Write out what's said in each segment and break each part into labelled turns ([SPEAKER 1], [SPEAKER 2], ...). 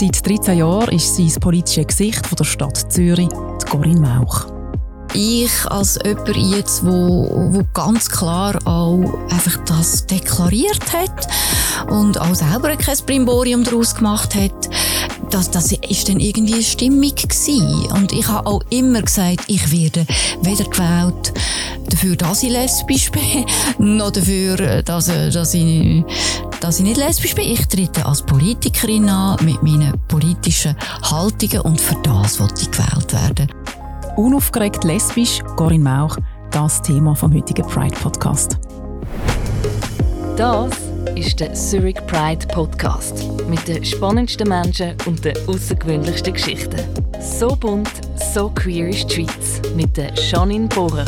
[SPEAKER 1] Seit 13 Jahren ist sie das politische Gesicht von der Stadt Zürich, die Corinne Mauch.
[SPEAKER 2] Ich als jemand jetzt, wo, wo ganz klar auch einfach das deklariert hat und auch selber kein Brimborium daraus gemacht hat, das, das ist dann irgendwie eine Stimmung gewesen. Und ich habe auch immer gesagt, ich werde weder gewählt dafür, dass ich lesbisch bin, noch dafür, dass, dass, ich, dass ich nicht lesbisch bin. Ich trete als Politikerin an mit meinen politischen Haltungen und für das wollte ich gewählt werden.
[SPEAKER 1] Unaufgeregt lesbisch, Corinne Mauch, das Thema vom heutigen Pride Podcast.
[SPEAKER 3] Das ist der Zurich Pride Podcast mit den spannendsten Menschen und den außergewöhnlichsten Geschichten. So bunt, so queer ist die Schweiz mit der Janine Bohrer.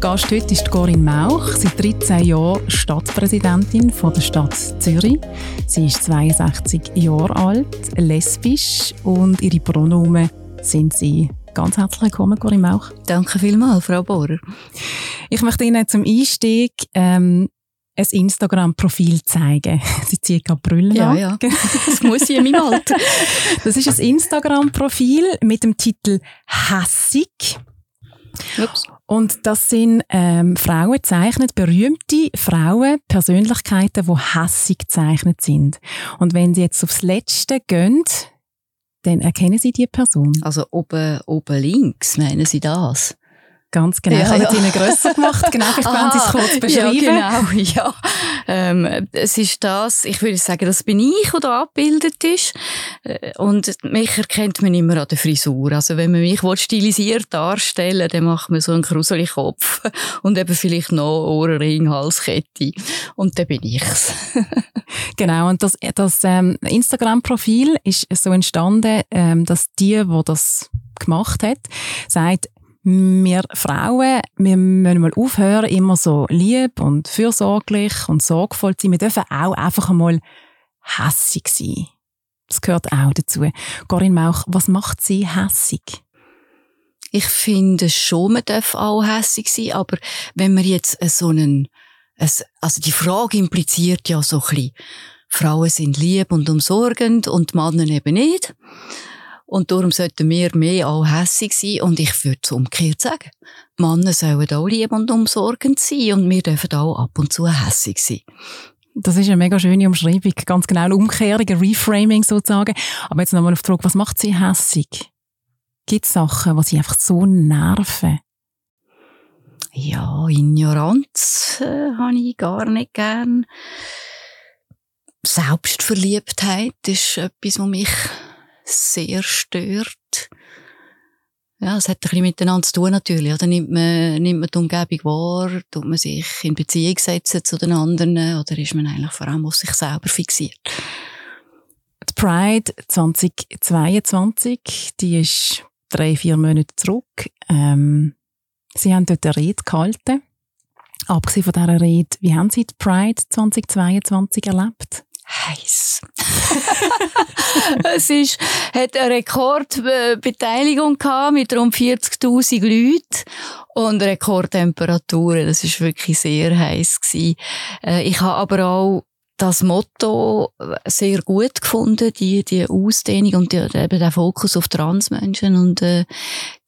[SPEAKER 1] Gast heute ist Corinne Mauch, seit 13 Jahren Stadtpräsidentin von der Stadt Zürich. Sie ist 62 Jahre alt, lesbisch und ihre Pronomen sind sie. Ganz herzlich willkommen, Corinne Mauch.
[SPEAKER 2] Danke vielmals, Frau Bohrer.
[SPEAKER 1] Ich möchte Ihnen zum Einstieg ähm, ein Instagram-Profil zeigen. Sie zieht gerade Brüllen
[SPEAKER 2] Ja,
[SPEAKER 1] an.
[SPEAKER 2] ja. Das muss ich in meinem Alter.
[SPEAKER 1] Das ist ein Instagram-Profil mit dem Titel «Hässig».
[SPEAKER 2] Ups.
[SPEAKER 1] Und das sind ähm, Frauen gezeichnet, berühmte Frauen, Persönlichkeiten, die hässig gezeichnet sind. Und wenn Sie jetzt aufs Letzte gehen, dann erkennen Sie die Person.
[SPEAKER 2] Also oben, oben links, meinen Sie das?
[SPEAKER 1] Ganz genau.
[SPEAKER 2] Ja,
[SPEAKER 1] ich habe
[SPEAKER 2] ja.
[SPEAKER 1] es Ihnen grösser gemacht. Genau, ich kann Sie es kurz beschreiben.
[SPEAKER 2] Ja, genau, ja. Ähm, es ist das, ich würde sagen, das bin ich, der da abgebildet ist. Äh, Und mich erkennt man immer an der Frisur. Also wenn man mich stilisiert darstellen dann macht man so einen gruseligen Kopf und eben vielleicht noch Ohrring, Halskette. Und dann bin ich's.
[SPEAKER 1] Genau, und das, das ähm, Instagram-Profil ist so entstanden, ähm, dass die, wo das gemacht hat, sagt, wir Frauen, wir müssen mal aufhören, immer so lieb und fürsorglich und sorgvoll zu sein. Wir dürfen auch einfach einmal hässig sein. Das gehört auch dazu. Corinne Mauch, was macht sie hässig?
[SPEAKER 2] Ich finde schon, man darf auch hässig sein, aber wenn man jetzt so einen, also die Frage impliziert ja so ein bisschen, Frauen sind lieb und umsorgend und Männer eben nicht. Und darum sollten wir mehr auch hässig sein. Und ich würde es umgekehrt sagen. Männer sollen auch lieb und umsorgend sein und wir dürfen auch ab und zu hässig sein.
[SPEAKER 1] Das ist eine mega schöne Umschreibung, ganz genau eine Umkehrung, ein Reframing sozusagen. Aber jetzt nochmal auf die Frage, was macht sie hässig? Gibt es Sachen, die sie einfach so nerven?
[SPEAKER 2] Ja, Ignoranz äh, habe ich gar nicht gern. Selbstverliebtheit ist etwas, was mich sehr stört. Ja, es hat ein bisschen miteinander zu tun natürlich. Oder nimmt man, nimmt man die Umgebung wahr, tut man sich in Beziehung setzen zu den anderen oder ist man eigentlich vor allem auf sich selber fixiert?
[SPEAKER 1] Die Pride 2022, die ist drei, vier Monate zurück. Ähm, sie haben dort eine Rede gehalten. Abgesehen von dieser Rede, wie haben Sie die Pride 2022 erlebt?
[SPEAKER 2] Heiß. es ist, hat eine Rekordbeteiligung gehabt mit rund 40.000 Leuten und Rekordtemperaturen. Das ist wirklich sehr heiß. Äh, Ich habe aber auch das Motto sehr gut gefunden, die, die Ausdehnung und die, eben der Fokus auf Transmenschen und äh,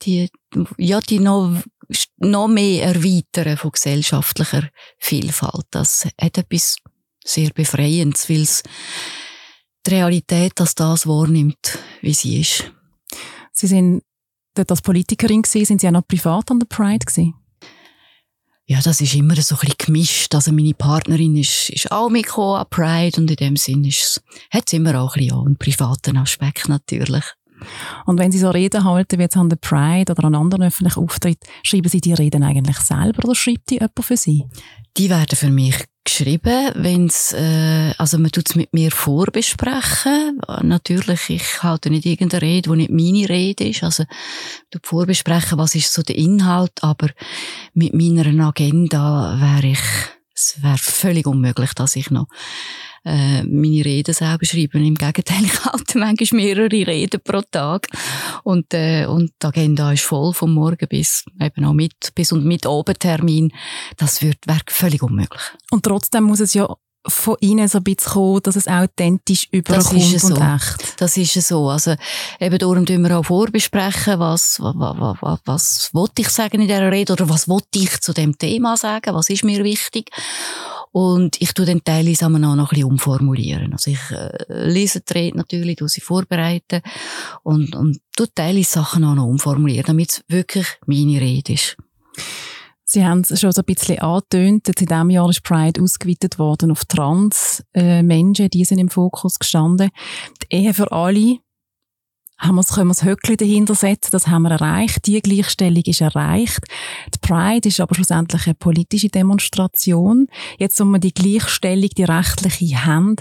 [SPEAKER 2] die, ja, die noch, noch mehr Erweitern von gesellschaftlicher Vielfalt. Das hat etwas sehr Befreiendes, weil es die Realität als das wahrnimmt, wie sie ist.
[SPEAKER 1] Sie sind dort als Politikerin gewesen, sind Sie auch noch privat an der Pride gewesen?
[SPEAKER 2] Ja, das ist immer so ein bisschen gemischt. Also meine Partnerin ist, ist auch mitgekommen an Pride und in dem Sinn ist, hat es immer auch ein bisschen einen privaten Aspekt natürlich.
[SPEAKER 1] Und wenn Sie so Reden halten, wie jetzt an der Pride oder an anderen öffentlichen Auftritten, schreiben Sie die Reden eigentlich selber oder schreibt die jemand für Sie?
[SPEAKER 2] Die werden für mich geschrieben, wenn's, äh, also man tut es mit mir vorbesprechen. Natürlich, ich halte nicht irgendeine Rede, die nicht meine Rede ist. Also, tut vorbesprechen, was ist so der Inhalt, aber mit meiner Agenda wäre ich, es wäre völlig unmöglich, dass ich noch äh, meine Reden selber schreibe. Im Gegenteil, ich halte manchmal mehrere Reden pro Tag. Und, äh, und die Agenda ist voll vom Morgen bis eben auch mit, bis und mit Abendtermin. Das wird, wäre völlig unmöglich.
[SPEAKER 1] Und trotzdem muss es ja von Ihnen so ein bisschen kommen, dass es authentisch überkommt
[SPEAKER 2] das ist so.
[SPEAKER 1] und echt?
[SPEAKER 2] Das ist so. Also, eben darum tun wir auch vorbesprechen, was, was, was, was, was wollte ich sagen in dieser Rede oder was wollte ich zu dem Thema sagen, was ist mir wichtig. Und ich tue dann teilweise auch noch ein bisschen umformulieren. Also ich äh, lese die Rede natürlich, tue sie vorbereiten und, und tue teilweise Sachen auch noch umformulieren, damit es wirklich meine Rede ist.
[SPEAKER 1] Sie haben es schon so ein bisschen angetönt. Jetzt in diesem Jahr ist Pride ausgeweitet worden auf Trans-Menschen. Äh, die sind im Fokus gestanden. Die Ehe für alle haben wir, können wir das Höckli dahinter setzen, das haben wir erreicht. Die Gleichstellung ist erreicht. Die Pride ist aber schlussendlich eine politische Demonstration. Jetzt, um wir die Gleichstellung, die rechtliche haben,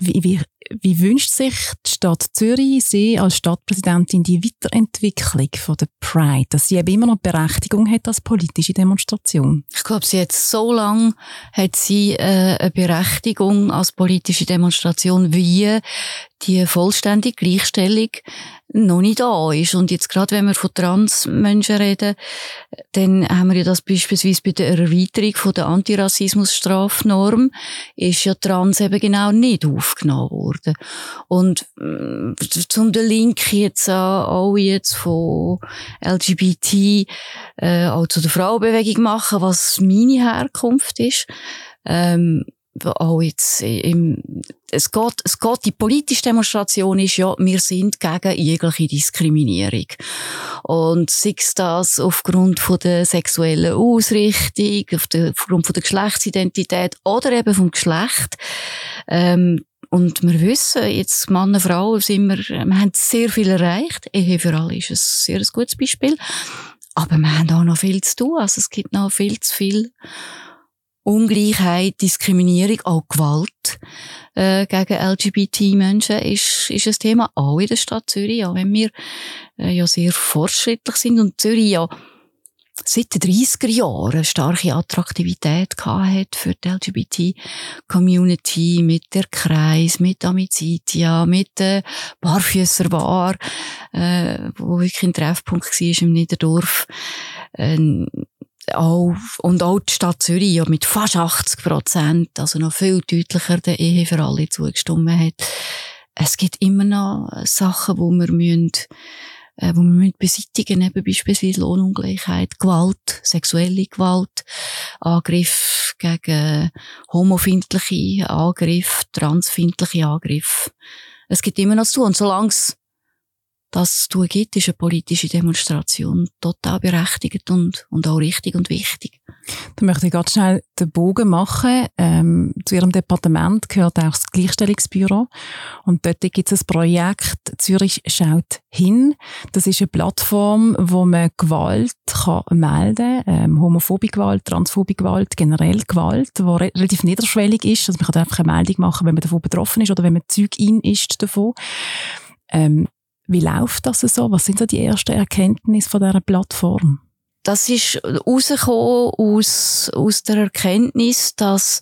[SPEAKER 1] wie, wie, wie wünscht sich die Stadt Zürich, Sie als Stadtpräsidentin, die Weiterentwicklung von der Pride, dass sie eben immer noch Berechtigung hat als politische Demonstration?
[SPEAKER 2] Ich glaube, sie hat so lange hat sie äh, eine Berechtigung als politische Demonstration, wie die vollständige Gleichstellung noch nicht da ist. Und jetzt gerade, wenn wir von Transmenschen reden, dann haben wir ja das beispielsweise bei der Erweiterung von der Antirassismus-Strafnorm ist ja Trans eben genau nicht aufgenommen worden. Und äh, zum den Link jetzt auch jetzt von LGBT äh, auch zu der Frauenbewegung machen, was meine Herkunft ist, ähm, auch jetzt im, es geht, es geht, die politische Demonstration ist ja, wir sind gegen jegliche Diskriminierung. Und sei es das aufgrund von der sexuellen Ausrichtung, auf der, aufgrund von der Geschlechtsidentität oder eben vom Geschlecht, ähm, und wir wissen, jetzt Männer, Frauen sind wir, wir haben sehr viel erreicht. Ehe für alle ist ein sehr gutes Beispiel. Aber wir haben auch noch viel zu tun. Also es gibt noch viel zu viel Ungleichheit, Diskriminierung, auch Gewalt äh, gegen LGBT-Menschen ist, ist ein Thema, auch in der Stadt Zürich, auch wenn wir äh, ja sehr fortschrittlich sind und Zürich ja seit den 30er Jahren eine starke Attraktivität hat für die LGBT-Community, mit der Kreis, mit Amizitia, mit der Barfüsser Bar, äh, wo wirklich ein Treffpunkt war im Niederdorf. Äh, auch, und auch die Stadt Zürich ja mit fast 80 Prozent, also noch viel deutlicher der Ehe für alle zugestimmt hat. Es gibt immer noch Sachen, wo wir müssen, äh, wo wir müssen beseitigen, eben beispielsweise Lohnungleichheit, Gewalt, sexuelle Gewalt, Angriff gegen homofindliche Angriff, transfindliche Angriff. Es gibt immer noch zu. Und solange das zu gibt, ist eine politische Demonstration total berechtigt und, und auch richtig und wichtig.
[SPEAKER 1] Da möchte ich ganz schnell den Bogen machen. Ähm, zu Ihrem Departement gehört auch das Gleichstellungsbüro. Und dort gibt es ein Projekt Zürich schaut hin. Das ist eine Plattform, wo man Gewalt kann melden kann. Ähm, homophobe Gewalt, transphobe Gewalt, generell Gewalt, die re relativ niederschwellig ist. Also man kann einfach eine Meldung machen, wenn man davon betroffen ist oder wenn man Zeugin ist davon. Ähm, wie läuft das so? Was sind so die ersten Erkenntnisse von dieser Plattform?
[SPEAKER 2] Das ist rausgekommen aus, aus der Erkenntnis, dass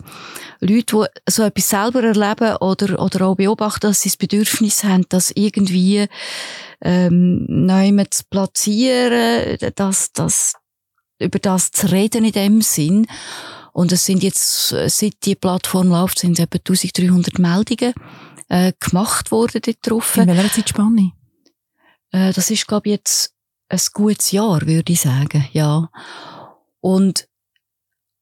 [SPEAKER 2] Leute, die so etwas selber erleben oder, oder auch beobachten, dass sie das Bedürfnis haben, das irgendwie ähm, neu zu platzieren, dass, dass, über das zu reden in dem Sinn. Und es sind jetzt, seit die Plattform läuft, sind etwa 1300 Meldungen äh, gemacht worden dort drauf.
[SPEAKER 1] In welcher Zeitspanne?
[SPEAKER 2] Äh, das ist, glaube ich, jetzt ein gutes Jahr, würde ich sagen, ja. Und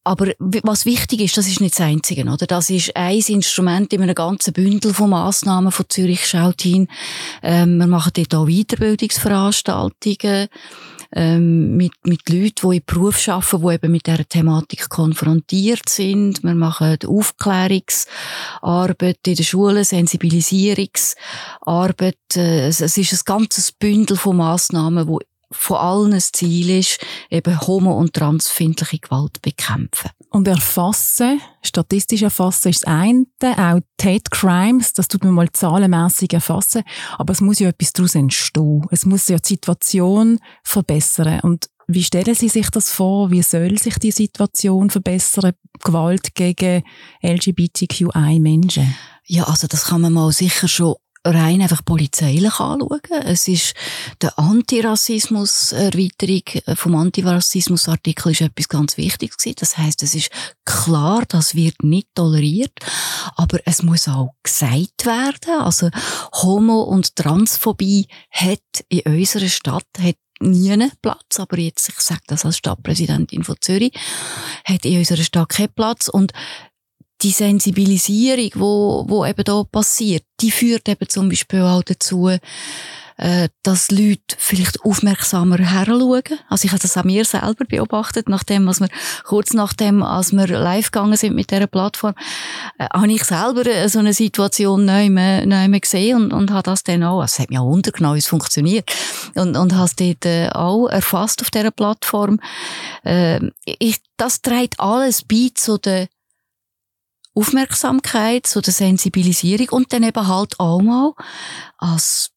[SPEAKER 2] aber was wichtig ist, das ist nicht das Einzige, oder? Das ist ein Instrument in einem ganzen Bündel von Massnahmen von Zürich schaut hin. Ähm, wir machen dort auch Weiterbildungsveranstaltungen ähm, mit, mit Leuten, die im Beruf arbeiten, die eben mit dieser Thematik konfrontiert sind. Wir machen Aufklärungsarbeit in den Schulen, Sensibilisierungsarbeit. Äh, es, es ist ein ganzes Bündel von Massnahmen, wo von allen das Ziel ist, eben homo- und transfindliche Gewalt bekämpfen.
[SPEAKER 1] Und erfassen, statistisch erfassen ist das eine, auch Hate Crimes, das tut man mal zahlenmässig erfassen, aber es muss ja etwas daraus entstehen. Es muss ja die Situation verbessern. Und wie stellen Sie sich das vor? Wie soll sich die Situation verbessern? Gewalt gegen LGBTQI-Menschen?
[SPEAKER 2] Ja, also das kann man mal sicher schon rein einfach polizeilich anschauen. Es ist der Antirassismus-Erweiterung vom Antirassismus-Artikel ist etwas ganz Wichtiges gewesen. Das heißt, es ist klar, das wird nicht toleriert, aber es muss auch gesagt werden. Also Homo- und Transphobie hat in unserer Stadt hat nie einen Platz, aber jetzt, ich sage das als Stadtpräsidentin von Zürich, hat in unserer Stadt keinen Platz und die Sensibilisierung, wo, wo eben da passiert, die führt eben zum Beispiel auch dazu, äh, dass Leute vielleicht aufmerksamer heranschauen. Also ich habe das an mir selber beobachtet, nachdem, als wir, kurz nachdem, als wir live gegangen sind mit dieser Plattform, äh, habe ich selber äh, so eine Situation neu mehr, neu mehr gesehen und, und habe das dann auch, es hat mich auch untergenommen, es funktioniert, und, und habe es dort äh, auch erfasst auf dieser Plattform. Äh, ich, das trägt alles bei zu der Aufmerksamkeit, zu der Sensibilisierung und dann eben halt auch mal als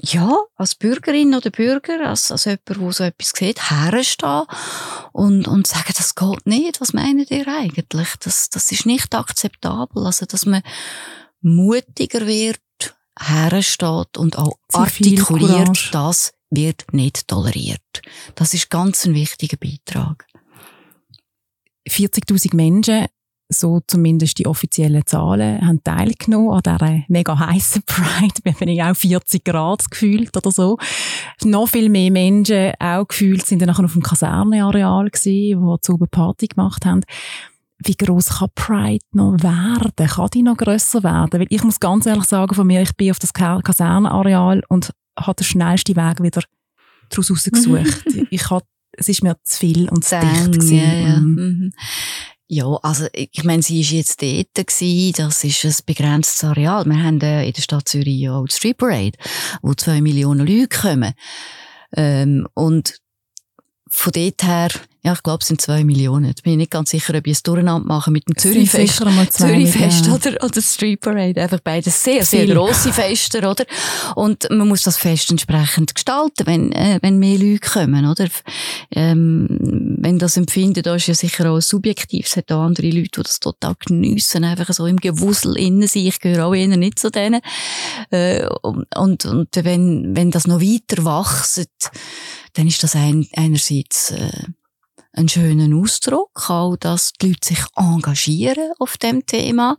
[SPEAKER 2] ja, als Bürgerin oder Bürger, als, als jemand, der so etwas sieht, herstehen und, und sagen, das geht nicht. Was meint ihr eigentlich? Das, das ist nicht akzeptabel. Also, dass man mutiger wird, hersteht und auch artikuliert, das wird nicht toleriert. Das ist ganz ein wichtiger Beitrag.
[SPEAKER 1] 40.000 Menschen so zumindest die offiziellen Zahlen, haben teilgenommen an dieser mega heißen Pride. Wir haben auch 40 Grad gefühlt oder so. Noch viel mehr Menschen auch gefühlt sind dann nachher auf dem Kaserneareal gewesen, wo zu Party gemacht haben. Wie groß kann Pride noch werden? Kann die noch grösser werden? Weil ich muss ganz ehrlich sagen von mir, ich bin auf das Kaserneareal und habe den schnellsten Weg wieder daraus rausgesucht. ich hatte, es ist mir zu viel und zu dicht gewesen. Ja, ja. Mhm.
[SPEAKER 2] Ja, also ich meine, sie war jetzt dort, gewesen, das ist ein begrenztes Areal. Wir haben äh, in der Stadt Zürich ja auch die Street Parade, wo zwei Millionen Leute kommen. Ähm, und von dort her ja, ich glaube, es sind zwei Millionen. Ich bin nicht ganz sicher, ob ich es durcheinander mache mit dem Zürichfest. Zürichfest oder, oder Street Parade. Einfach beides sehr, sehr Viel. grosse Feste, oder? Und man muss das Fest entsprechend gestalten, wenn, äh, wenn mehr Leute kommen, oder? Ähm, wenn das Empfinden, da ist ja sicher auch subjektiv. Es hat auch andere Leute, die das total geniessen, einfach so im Gewusel innen sein. Ich gehöre auch eher nicht zu denen. Äh, und, und wenn, wenn das noch weiter wächst, dann ist das ein, einerseits, äh, einen schönen Ausdruck, auch dass die Leute sich engagieren auf dem Thema,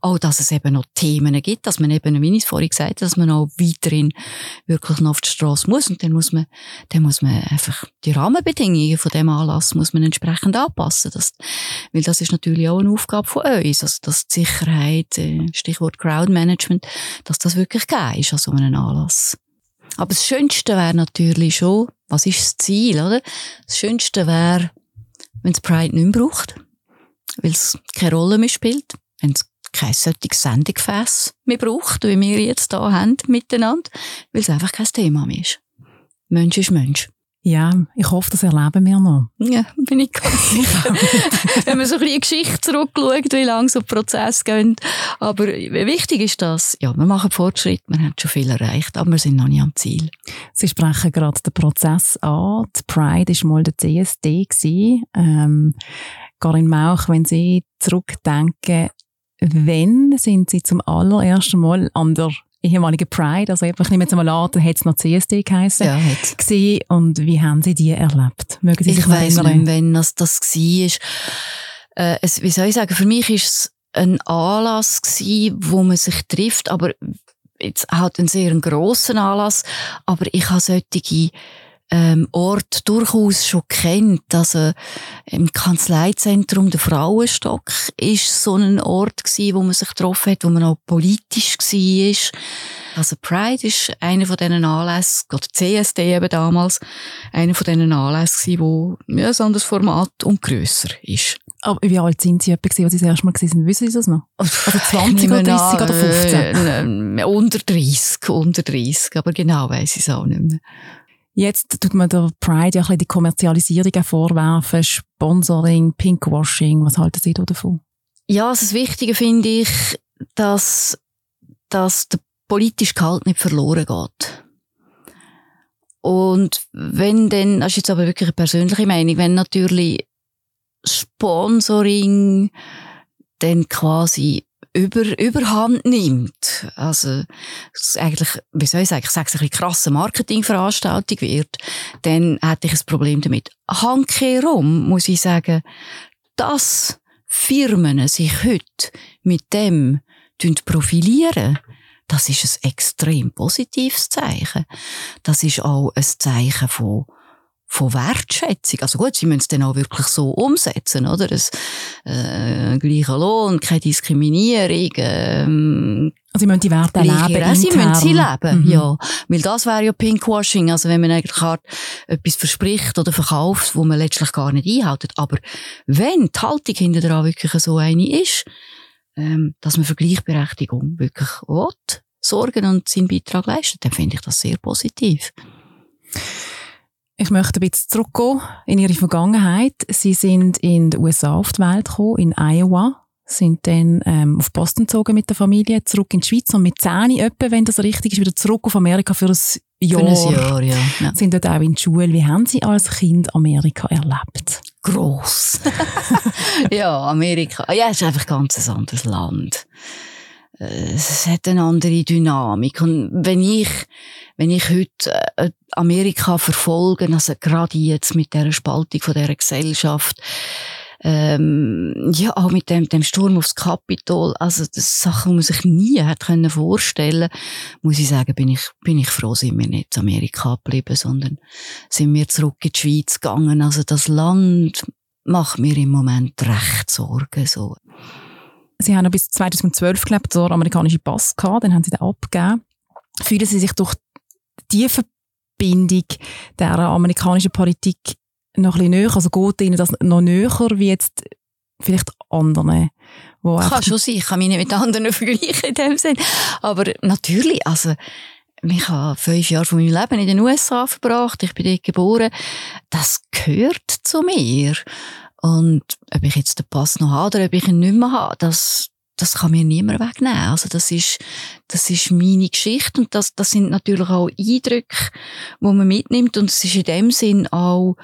[SPEAKER 2] auch dass es eben noch Themen gibt, dass man eben, wie ich es vorhin gesagt habe, dass man auch weiterhin wirklich noch auf die Straße muss und dann muss man, dann muss man einfach die Rahmenbedingungen von dem Anlass muss man entsprechend anpassen, das, weil das ist natürlich auch eine Aufgabe von uns, also dass die Sicherheit, äh, Stichwort Crowdmanagement, dass das wirklich geil ist an so einem Anlass. Aber das Schönste wäre natürlich schon, was ist das Ziel, oder? Das Schönste wäre, wenn es Pride nicht mehr braucht, weil es keine Rolle mehr spielt, wenn es kein solches Sendegefäß mehr braucht, wie wir jetzt hier haben miteinander, weil es einfach kein Thema mehr ist. Mensch ist Mensch.
[SPEAKER 1] Ja, ich hoffe, das erleben wir noch.
[SPEAKER 2] Ja, bin ich ganz sicher. Wenn man so ein bisschen Geschichte zurückschaut, wie lange so Prozesse gehen. Aber wichtig ist das, ja, wir machen Fortschritt, wir haben schon viel erreicht, aber wir sind noch nicht am Ziel.
[SPEAKER 1] Sie sprechen gerade den Prozess an. Die Pride war mal der CSD. Ähm, Karin Mauch, wenn Sie zurückdenken, wann sind Sie zum allerersten Mal an der ehemalige Pride, also ich nehme jetzt mal an, da hat es noch CSD geheißen, ja, gesehen und wie haben Sie die erlebt?
[SPEAKER 2] Mögen Sie sich ich weiss nicht, wenn das, das war. Äh, es, wie soll ich sagen, für mich ist es ein Anlass gewesen, wo man sich trifft, aber jetzt halt einen sehr grossen Anlass, aber ich habe solche ähm, Ort durchaus schon kennt. Also im Kanzleizentrum der Frauenstock ist so ein Ort gewesen, wo man sich getroffen hat, wo man auch politisch war. Also Pride ist einer von diesen Anlässen, oder CSD eben damals, einer von diesen Anlässen wo ja, so ein Format und grösser ist.
[SPEAKER 1] Aber wie alt sind Sie etwa, als Sie das erste Mal waren? Wissen Sie das noch? Also 20 oder 30 oder 15?
[SPEAKER 2] Äh, unter 30, unter 30, aber genau weiss ich es auch nicht mehr.
[SPEAKER 1] Jetzt tut man der Pride ja die Kommerzialisierung vorwerfen, Sponsoring, Pinkwashing. Was halten Sie davon?
[SPEAKER 2] Ja, also das Wichtige finde ich, dass, dass der politische Gehalt nicht verloren geht. Und wenn dann, das ist jetzt aber wirklich eine persönliche Meinung, wenn natürlich Sponsoring dann quasi über, überhand nimmt, also eigentlich, wie soll ich sagen, ich sage es ein krasse Marketingveranstaltung wird, dann hätte ich ein Problem damit. Handkehrum muss ich sagen, dass Firmen sich heute mit dem profilieren, das ist ein extrem positives Zeichen. Das ist auch ein Zeichen von von Wertschätzung. Also gut, sie müssen es dann auch wirklich so umsetzen, oder? Das, äh, gleicher Lohn, keine Diskriminierung, ähm,
[SPEAKER 1] also sie müssen die Werte leben.
[SPEAKER 2] Ja, sie müssen sie leben, mhm. ja. Weil das wäre ja Pinkwashing, also wenn man eigentlich etwas verspricht oder verkauft, wo man letztlich gar nicht einhält. Aber wenn die Haltung hinter dran wirklich so eine ist, ähm, dass man für Gleichberechtigung wirklich will, sorgen und seinen Beitrag leistet, dann finde ich das sehr positiv.
[SPEAKER 1] Ich möchte ein bisschen zurückgehen in Ihre Vergangenheit. Sie sind in den USA auf die Welt gekommen, in Iowa, sind dann ähm, auf Boston gezogen mit der Familie, zurück in die Schweiz und mit 10 etwa, wenn das richtig ist, wieder zurück auf Amerika für ein Jahr.
[SPEAKER 2] Für ein Jahr, ja. ja.
[SPEAKER 1] Sind dort auch in die Schule. Wie haben Sie als Kind Amerika erlebt?
[SPEAKER 2] Gross. ja, Amerika. Ja, es ist einfach ganz ein anderes Land. Äh, es hat eine andere Dynamik. Und wenn ich wenn ich heute äh, Amerika verfolge, also gerade jetzt mit der Spaltung von der Gesellschaft, ähm, ja, auch mit dem, dem Sturm aufs Kapitol, also das Sachen, die man sich nie können vorstellen, muss ich sagen, bin ich, bin ich froh, sind wir nicht in Amerika geblieben, sondern sind wir zurück in die Schweiz gegangen. Also das Land macht mir im Moment recht Sorgen, so.
[SPEAKER 1] Sie haben noch bis 2012 gelebt, so amerikanische Pass gehabt, dann haben Sie den abgegeben. Fühlen Sie sich durch die Verbindung der amerikanischen Politik noch ein bisschen näher? Also geht Ihnen das noch näher wie jetzt vielleicht anderen?
[SPEAKER 2] Wo kann schon sein, ich kann mich nicht mit anderen vergleichen in dem Sinn. Aber natürlich, also ich habe fünf Jahre von meinem Leben in den USA verbracht, ich bin dort geboren. Das gehört zu mir. Und ob ich jetzt den Pass noch habe oder ob ich ihn nicht mehr habe, das, das kann mir niemand wegnehmen. Also das ist, das ist meine Geschichte und das, das sind natürlich auch Eindrücke, die man mitnimmt und es ist in dem Sinn auch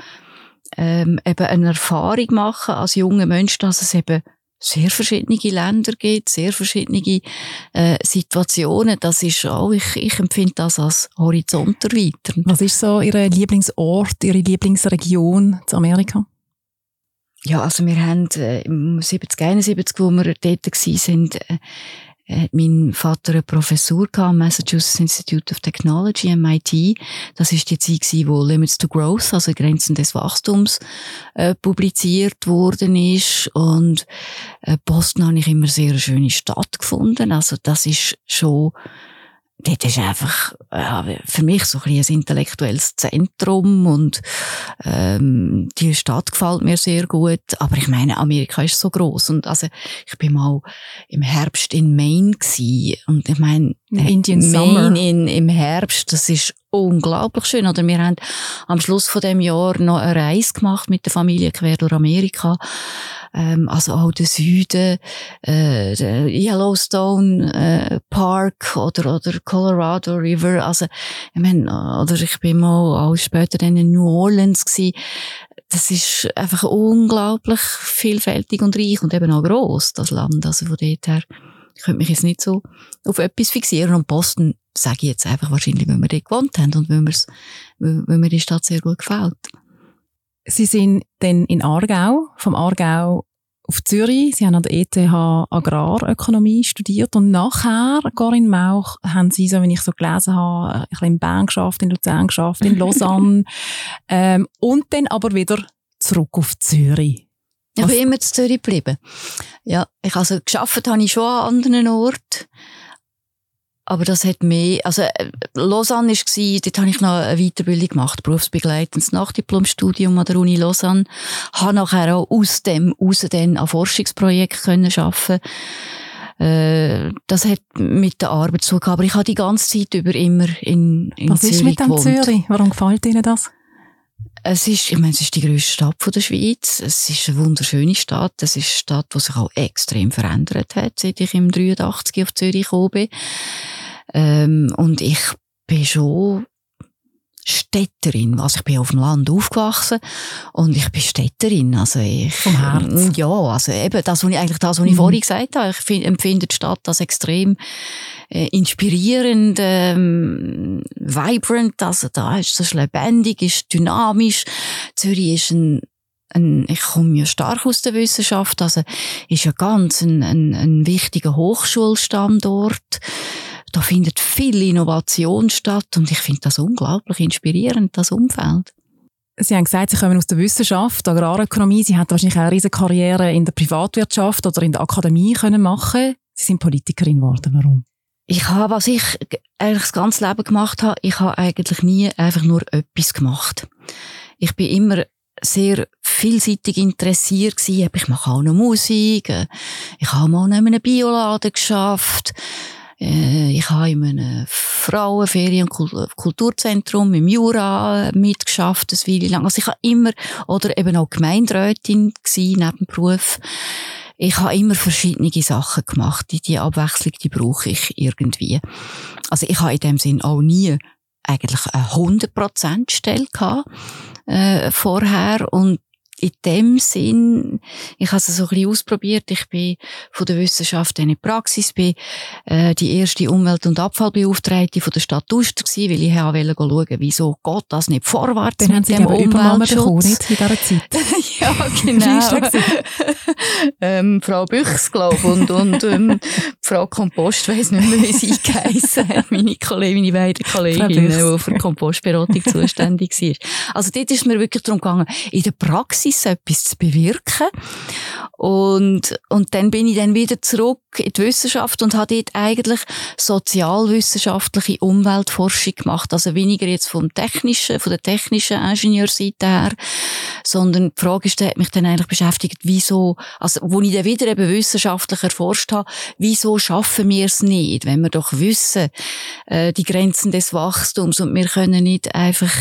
[SPEAKER 2] ähm, eben eine Erfahrung machen als junger Mensch, dass es eben sehr verschiedene Länder gibt, sehr verschiedene äh, Situationen. Das ist auch, ich, ich empfinde das als Horizont erweitern.
[SPEAKER 1] Was ist so Ihr Lieblingsort, Ihre Lieblingsregion zu Amerika?
[SPEAKER 2] Ja, also wir haben äh, im 70, 71, wo wir dort waren, äh, hat mein Vater eine Professur am Massachusetts Institute of Technology, MIT. Das ist die Zeit gewesen, wo Limits to Growth, also Grenzen des Wachstums, äh, publiziert worden ist. Und äh, Boston habe ich immer sehr eine schöne Stadt gefunden. Also das ist schon dort ist einfach ja, für mich so ein, ein intellektuelles Zentrum und ähm, die Stadt gefällt mir sehr gut. Aber ich meine, Amerika ist so groß und also ich bin mal im Herbst in Maine gewesen, und ich meine
[SPEAKER 1] Indian
[SPEAKER 2] Maine
[SPEAKER 1] Summer
[SPEAKER 2] in, im Herbst, das ist unglaublich schön. Oder wir haben am Schluss von dem Jahr noch eine Reise gemacht mit der Familie quer durch Amerika ähm, also auch der Süden, äh, der Yellowstone äh, Park oder, oder Colorado River, also ich meine, oder ich bin mal auch später dann in New Orleans gewesen. Das ist einfach unglaublich vielfältig und reich und eben auch gross, das Land, also von dort her. Ich könnte mich jetzt nicht so auf etwas fixieren. Und Boston sage ich jetzt einfach wahrscheinlich, weil wir dort gewohnt haben und weil, mir's, weil mir die Stadt sehr gut gefällt.
[SPEAKER 1] Sie sind dann in Aargau, vom Aargau auf Zürich. Sie haben an der ETH Agrarökonomie studiert und nachher, Corinne Mauch, haben Sie, so wie ich so gelesen habe, ein bisschen in Bern geschafft, in Luzern geschafft, in Lausanne ähm, und dann aber wieder zurück auf Zürich.
[SPEAKER 2] Ich bin immer zu Zürich geblieben. Ja, ich also geschafft habe ich schon an anderen Orten. Aber das hat mehr, also äh, Lausanne war, dort habe ich noch eine Weiterbildung gemacht, berufsbegleitendes Nachdiplomstudium an der Uni Lausanne. Habe nachher auch aus dem, aus dann an Forschungsprojekten können arbeiten äh, das hat mit der Arbeit zu tun. Aber ich habe die ganze Zeit über immer in, in
[SPEAKER 1] Was
[SPEAKER 2] Zürich
[SPEAKER 1] ist mit dem
[SPEAKER 2] gewohnt.
[SPEAKER 1] Zürich? Warum gefällt Ihnen das?
[SPEAKER 2] Es ist, ich meine, es ist die grösste Stadt der Schweiz. Es ist eine wunderschöne Stadt. Es ist eine Stadt, die sich auch extrem verändert hat, seit ich im 83 auf Zürich gekommen bin. Ähm, und ich bin schon Städterin. Also ich bin auf dem Land aufgewachsen und ich bin Städterin. Also ich,
[SPEAKER 1] Vom Herz.
[SPEAKER 2] Ja, also eben das, was ich, eigentlich das, was ich
[SPEAKER 1] Mhm.
[SPEAKER 2] vorhin gesagt habe. Ich find, empfinde die Stadt als extrem äh, inspirierend, ähm, vibrant. Also da ist es lebendig, ist dynamisch. Zürich ist ein ein, ich komme ja stark aus der Wissenschaft, also ist ja ganz ein, ein, ein wichtiger Hochschulstandort. Da findet viel Innovation statt und ich finde das unglaublich inspirierend, das Umfeld.
[SPEAKER 1] Sie haben gesagt, Sie kommen aus der Wissenschaft, Agrarökonomie. Sie hätten wahrscheinlich auch eine riesige Karriere in der Privatwirtschaft oder in der Akademie können machen. Sie sind Politikerin geworden. Warum?
[SPEAKER 2] Ich habe, was ich eigentlich das ganze Leben gemacht habe, ich habe eigentlich nie einfach nur etwas gemacht. Ich bin immer sehr vielseitig interessiert gewesen. Ich mache auch noch Musik. äh, Ich habe mal in einem Bioladen geschafft. Äh, Ich habe in einem Frauenferien- und Kul- Kulturzentrum im Jura mitgeschafft, eine Weile lang. Also ich habe immer, oder eben auch Gemeinderätin gewesen, neben dem Beruf. Ich habe immer verschiedene Sachen gemacht. Die, die Abwechslung, die brauche ich irgendwie. Also ich habe in dem Sinn auch nie eigentlich eine 100% Stelle gehabt, äh, vorher und in dem Sinn, ich habe es so ein bisschen ausprobiert. Ich bin von der Wissenschaft in die Praxis, bin äh, die erste Umwelt- und Abfallbeauftragte von der Stadt Uster gewesen, weil ich wollte schauen, wieso geht das nicht vorwärts
[SPEAKER 1] Dann haben Sie
[SPEAKER 2] dem
[SPEAKER 1] eben Übernahmen bekommen,
[SPEAKER 2] Umweltschutz.
[SPEAKER 1] nicht? In dieser Zeit.
[SPEAKER 2] ja, genau. ähm, Frau Büchs, glaube und, und ähm, Frau Kompost, weiss nicht mehr, wie sie geheissen hat. Meine, Kollegin, meine beiden Kolleginnen, die für die Kompostberatung zuständig waren. Also dort ist mir wirklich darum gegangen, in der Praxis etwas zu bewirken. Und, und dann bin ich dann wieder zurück in die Wissenschaft und habe dort eigentlich sozialwissenschaftliche Umweltforschung gemacht. Also weniger jetzt vom technischen, von der technischen Ingenieurseite her, sondern die Frage ist, die hat mich dann eigentlich beschäftigt, wieso, also, wo ich dann wieder eben wissenschaftlich erforscht habe, wieso schaffen wir es nicht, wenn wir doch wissen, äh, die Grenzen des Wachstums und wir können nicht einfach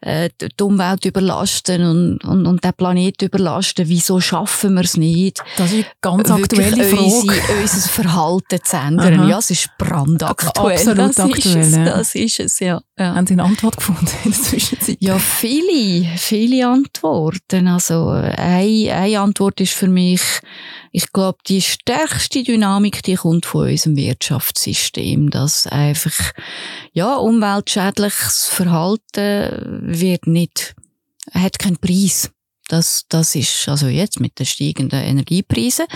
[SPEAKER 2] äh, die Umwelt überlasten und, und, und den Planet überlasten, wieso schaffen wir es nicht?
[SPEAKER 1] Das ist eine ganz aktuelle Frage.
[SPEAKER 2] Unsere, unser Verhalten zu ändern.
[SPEAKER 1] Aha.
[SPEAKER 2] Ja, es ist brandaktuell.
[SPEAKER 1] Absolut
[SPEAKER 2] das
[SPEAKER 1] aktuell,
[SPEAKER 2] Ist es,
[SPEAKER 1] ja.
[SPEAKER 2] Das ist es, ja. ja.
[SPEAKER 1] Haben Sie eine Antwort gefunden in der Zwischenzeit?
[SPEAKER 2] Ja, viele, viele Antworten. Also, eine, eine Antwort ist für mich, ich glaube, die stärkste Dynamik, die kommt von unserem Wirtschaftssystem, dass einfach, ja, umweltschädliches Verhalten wird nicht, hat keinen Preis. Das, das ist, also jetzt mit den steigenden Energiepreisen,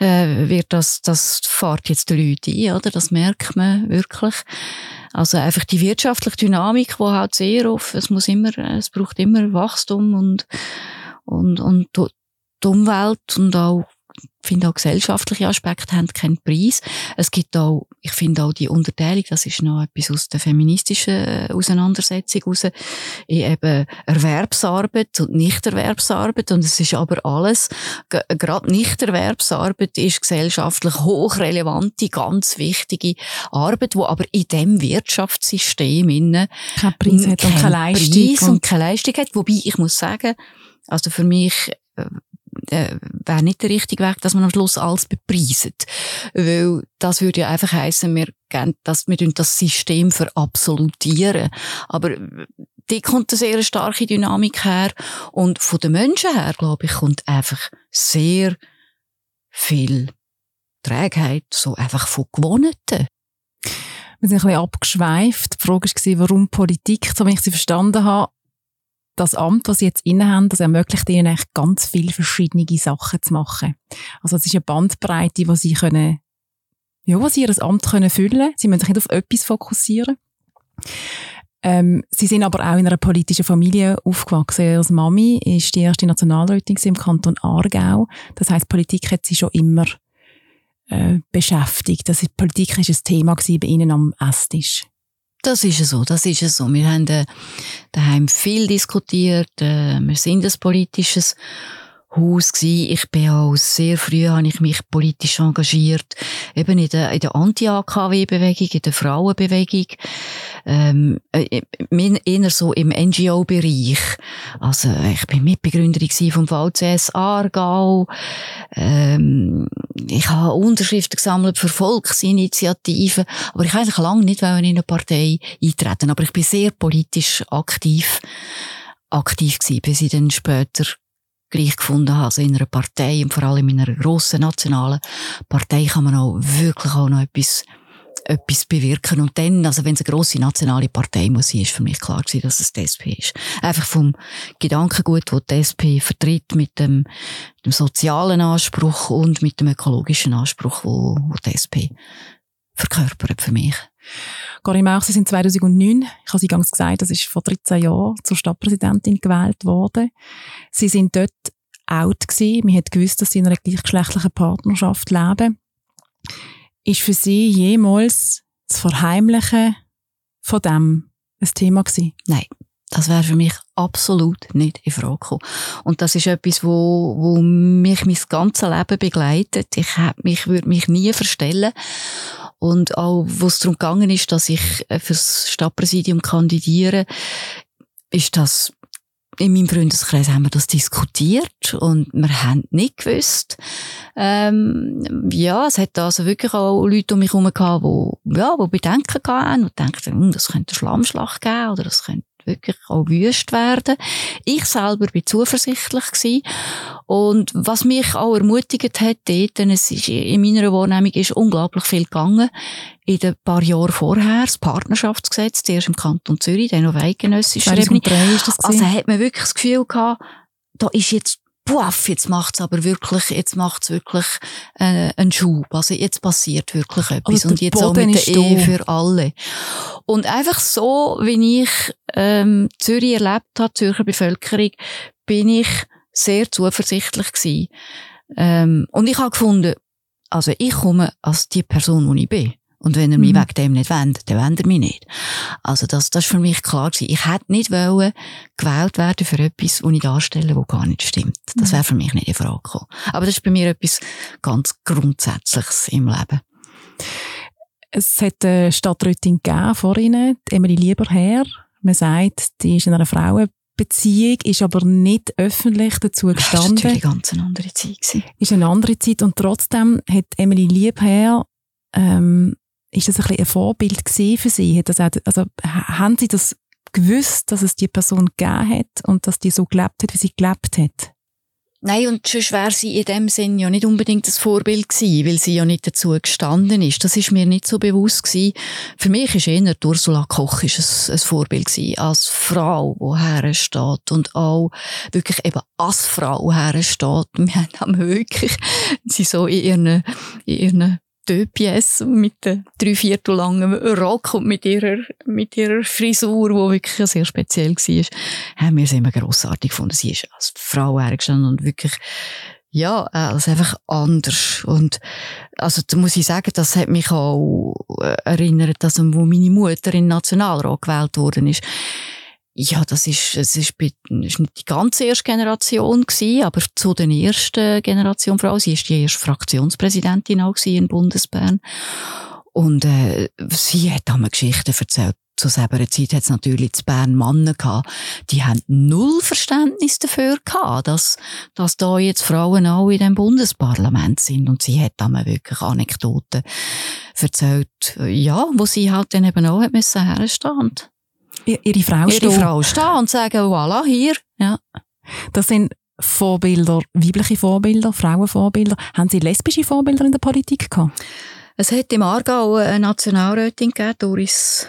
[SPEAKER 2] äh, wird das, das fährt jetzt die Leute ein, oder? Das merkt man wirklich. Also einfach die wirtschaftliche Dynamik, die halt sehr oft, es muss immer, es braucht immer Wachstum und, und, und die Umwelt und auch, finde auch gesellschaftliche Aspekte haben keinen Preis. Es gibt auch, ich finde auch die Unterteilung, das ist noch etwas aus der feministischen äh, Auseinandersetzung raus, in eben Erwerbsarbeit und Nichterwerbsarbeit und es ist aber alles, gerade Nichterwerbsarbeit ist gesellschaftlich hochrelevante, ganz wichtige Arbeit, wo aber in dem Wirtschaftssystem innen
[SPEAKER 1] Kein Preis hat und keine Leistung.
[SPEAKER 2] Und keine Leistung hat. Wobei, ich muss sagen, also für mich äh, äh, wäre nicht der richtige Weg, dass man am Schluss alles bepreiset. Weil das würde ja einfach heißen, wir, gehen das, wir das System verabsolutieren. Aber äh, die kommt eine sehr starke Dynamik her. Und von den Menschen her, glaube ich, kommt einfach sehr viel Trägheit, so einfach von Gewohnten.
[SPEAKER 1] Wir sind ein bisschen abgeschweift. Die Frage war, warum Politik, so wie ich sie verstanden habe, das Amt, das sie jetzt inne haben, das ermöglicht ihnen eigentlich ganz viele verschiedene Sachen zu machen. Also es ist eine Bandbreite, wo sie können, ja, wo sie ihr Amt können füllen. Sie müssen sich nicht auf etwas fokussieren. Ähm, sie sind aber auch in einer politischen Familie aufgewachsen. Ihre Mami ist die erste Nationalrätin im Kanton Aargau. Das heißt, Politik hat sie schon immer äh, beschäftigt. Das ist, Politik ist ein Thema bei ihnen am Esstisch.
[SPEAKER 2] Das ist so, das ist so. Wir haben äh, daheim viel diskutiert. Äh, wir sind ein politisches Haus gsi. Ich bin auch sehr früh habe ich mich politisch engagiert, eben in der, in der Anti-AKW-Bewegung, in der Frauenbewegung. ähm, äh, eher so im NGO-Bereich. Also ich bin Mitbegründerin vom VCS Aargau. Ähm, ich habe Unterschriften gesammelt für Volksinitiativen, aber ich eigentlich lange nicht in eine Partei eintreten. Aber ich bin sehr politisch aktiv aktiv gewesen, bis ich dann später gleich gefunden habe, also in einer Partei und vor allem in einer grossen nationalen Partei kann man auch wirklich auch noch etwas etwas bewirken. Und dann, also wenn es eine grosse nationale Partei muss sein, ist für mich klar gewesen, dass es die SP ist. Einfach vom Gedankengut, das die SP vertritt, mit dem, dem sozialen Anspruch und mit dem ökologischen Anspruch, wo, wo die SP verkörpert für mich.
[SPEAKER 1] Karin Mauch, Sie sind 2009, ich habe Sie ganz gesagt, das ist vor 13 Jahren zur Stadtpräsidentin gewählt worden. Sie sind dort out gewesen. Man hat gewusst, dass Sie in einer gleichgeschlechtlichen Partnerschaft leben. Ist für Sie jemals das Verheimlichen von dem ein Thema gewesen?
[SPEAKER 2] Nein. Das wäre für mich absolut nicht in Frage gekommen. Und das ist etwas, wo, wo mich mein ganzes Leben begleitet. Ich mich, würde mich nie verstellen. Und auch, wo es darum gegangen ist, dass ich äh, fürs Stadtpräsidium kandidiere, ist das in meinem Freundeskreis haben wir das diskutiert und wir haben nicht gewusst. Ähm, ja, es hat also wirklich auch Leute um mich herum gehabt, die, ja, die Bedenken hatten und dachten, hm, das könnte eine Schlammschlacht geben oder das könnte wirklich auch wüst werden. Ich selber bin zuversichtlich gewesen. Und was mich auch ermutigt hat dort, es ist, in meiner Wahrnehmung ist unglaublich viel gegangen. In den paar Jahren vorher, das Partnerschaftsgesetz, zuerst im Kanton Zürich, dann auf eidgenössischer Ebene. Also hat man wirklich das Gefühl gehabt, da ist jetzt puff, jetzt macht's aber wirklich, jetzt macht's wirklich äh, einen Schub. Also jetzt passiert wirklich etwas. Und jetzt Boden auch mit der Ehe für alle. Und einfach so, wie ich ähm, Zürich erlebt habe, Zürcher Bevölkerung, bin ich sehr zuversichtlich gewesen. Ähm, und ich habe gefunden, also ich komme als die Person, die ich bin. Und wenn er mich mhm. wegen dem nicht wendet, dann wendet er mich nicht. Also das, das ist für mich klar gewesen. Ich hätte nicht wollen gewählt werden für etwas, das ich darstelle, das gar nicht stimmt. Das mhm. wäre für mich nicht in Frage gekommen. Aber das ist bei mir etwas ganz Grundsätzliches im Leben.
[SPEAKER 1] Es hat eine Stadträtin gegeben vor Ihnen, Emily Lieberherr. Man sagt, die ist in einer Frauenbeziehung, ist aber nicht öffentlich dazu gestanden. Das war
[SPEAKER 2] natürlich ganz eine andere Zeit. Gewesen.
[SPEAKER 1] Ist eine andere Zeit und trotzdem hat Emily Lieberherr ähm, ist das ein, bisschen ein Vorbild für Sie? Hat das auch, also, haben Sie das gewusst, dass es die Person gegeben hat und dass die so gelebt hat, wie sie gelebt hat?
[SPEAKER 2] Nein, und sonst wäre sie in dem Sinn ja nicht unbedingt das Vorbild gewesen, weil sie ja nicht dazu gestanden ist. Das ist mir nicht so bewusst gewesen. Für mich ist eher Ursula Koch ist ein, ein Vorbild gewesen, als Frau, die hersteht und auch wirklich eben als Frau hersteht. Wir haben wirklich sie so in ihren, in ihren Deux mit dem drei Viertel langen Rock und mit ihrer, mit ihrer Frisur, die wirklich sehr speziell war, haben wir sie immer grossartig gefunden. Sie ist als Frau hergestanden und wirklich, ja, also einfach anders. Und, also, da muss ich sagen, das hat mich auch erinnert, dass, wo meine Mutter in den Nationalrat gewählt worden ist ja, das ist, es ist, ist nicht die ganze erste Generation gewesen, aber zu den ersten Generation Frau. Sie ist die erste Fraktionspräsidentin auch in Bundesbern. Und, äh, sie hat einmal Geschichten erzählt. Zu selber Zeit hat es natürlich zu Bern Männer gehabt, die haben null Verständnis dafür gehabt, dass, dass da jetzt Frauen auch in dem Bundesparlament sind. Und sie hat einmal wirklich Anekdoten erzählt, ja, wo sie halt dann eben auch hat müssen herstehen
[SPEAKER 1] ihre Frau
[SPEAKER 2] stehen. Ihre Frau stehen und sagen, voilà, hier. Ja.
[SPEAKER 1] Das sind Vorbilder, weibliche Vorbilder, Frauenvorbilder. Haben Sie lesbische Vorbilder in der Politik gehabt?
[SPEAKER 2] Es hat im Aargau eine Nationalrätin gegeben, Doris,